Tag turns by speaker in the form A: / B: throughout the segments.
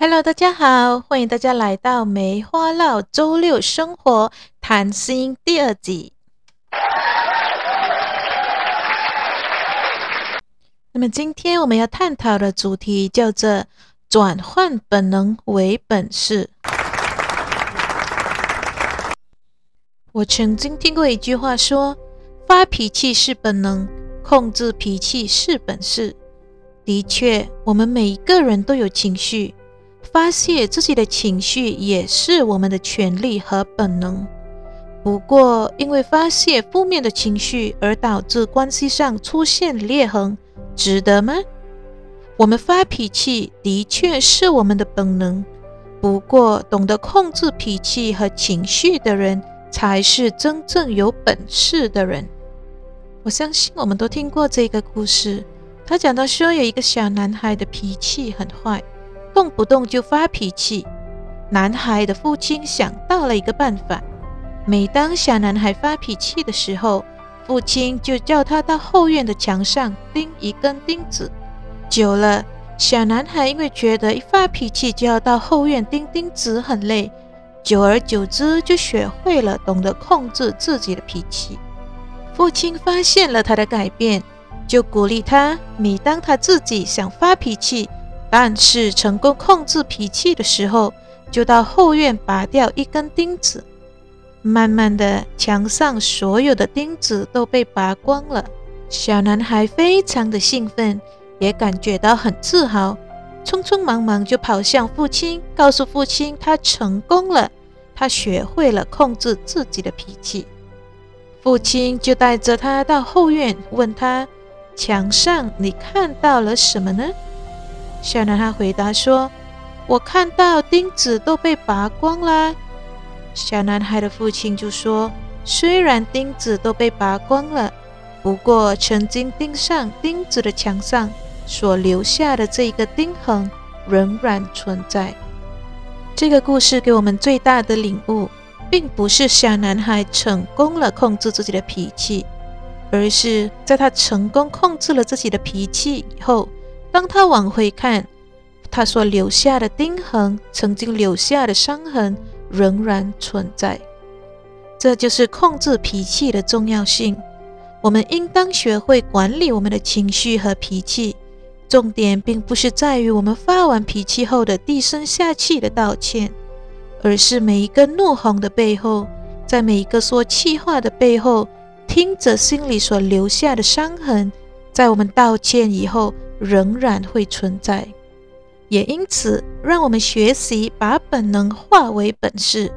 A: Hello，大家好，欢迎大家来到梅花烙周六生活谈心第二集。那么今天我们要探讨的主题叫做“转换本能为本事”。我曾经听过一句话说：“发脾气是本能，控制脾气是本事。”的确，我们每一个人都有情绪，发泄自己的情绪也是我们的权利和本能。不过，因为发泄负面的情绪而导致关系上出现裂痕，值得吗？我们发脾气的确是我们的本能，不过懂得控制脾气和情绪的人。才是真正有本事的人。我相信我们都听过这个故事。他讲到说，有一个小男孩的脾气很坏，动不动就发脾气。男孩的父亲想到了一个办法：每当小男孩发脾气的时候，父亲就叫他到后院的墙上钉一根钉子。久了，小男孩因为觉得一发脾气就要到后院钉钉子很累。久而久之，就学会了懂得控制自己的脾气。父亲发现了他的改变，就鼓励他：每当他自己想发脾气，但是成功控制脾气的时候，就到后院拔掉一根钉子。慢慢的，墙上所有的钉子都被拔光了。小男孩非常的兴奋，也感觉到很自豪，匆匆忙忙就跑向父亲，告诉父亲他成功了。他学会了控制自己的脾气，父亲就带着他到后院，问他：“墙上你看到了什么呢？”小男孩回答说：“我看到钉子都被拔光啦。”小男孩的父亲就说：“虽然钉子都被拔光了，不过曾经钉上钉子的墙上所留下的这一个钉痕仍然存在。”这个故事给我们最大的领悟，并不是小男孩成功了控制自己的脾气，而是在他成功控制了自己的脾气以后，当他往回看，他所留下的钉痕，曾经留下的伤痕仍然存在。这就是控制脾气的重要性。我们应当学会管理我们的情绪和脾气。重点并不是在于我们发完脾气后的低声下气的道歉，而是每一个怒吼的背后，在每一个说气话的背后，听着心里所留下的伤痕，在我们道歉以后仍然会存在。也因此，让我们学习把本能化为本事。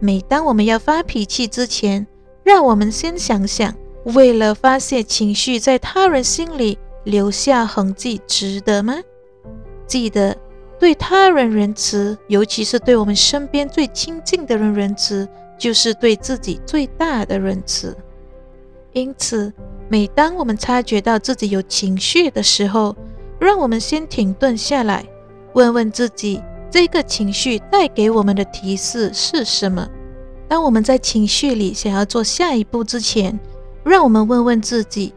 A: 每当我们要发脾气之前，让我们先想想，为了发泄情绪，在他人心里。留下痕迹值得吗？记得对他人仁慈，尤其是对我们身边最亲近的人仁慈，就是对自己最大的仁慈。因此，每当我们察觉到自己有情绪的时候，让我们先停顿下来，问问自己：这个情绪带给我们的提示是什么？当我们在情绪里想要做下一步之前，让我们问问自己。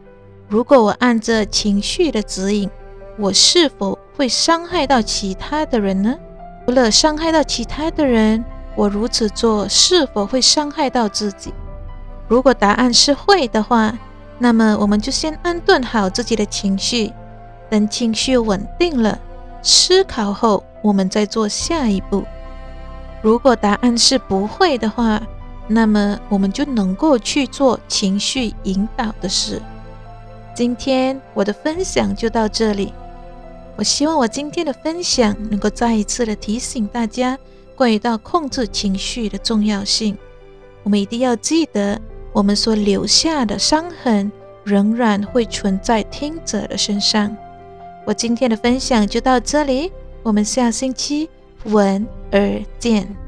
A: 如果我按着情绪的指引，我是否会伤害到其他的人呢？除了伤害到其他的人，我如此做是否会伤害到自己？如果答案是会的话，那么我们就先安顿好自己的情绪，等情绪稳定了，思考后我们再做下一步。如果答案是不会的话，那么我们就能够去做情绪引导的事。今天我的分享就到这里。我希望我今天的分享能够再一次的提醒大家，关于到控制情绪的重要性。我们一定要记得，我们所留下的伤痕仍然会存在听者的身上。我今天的分享就到这里，我们下星期闻而见。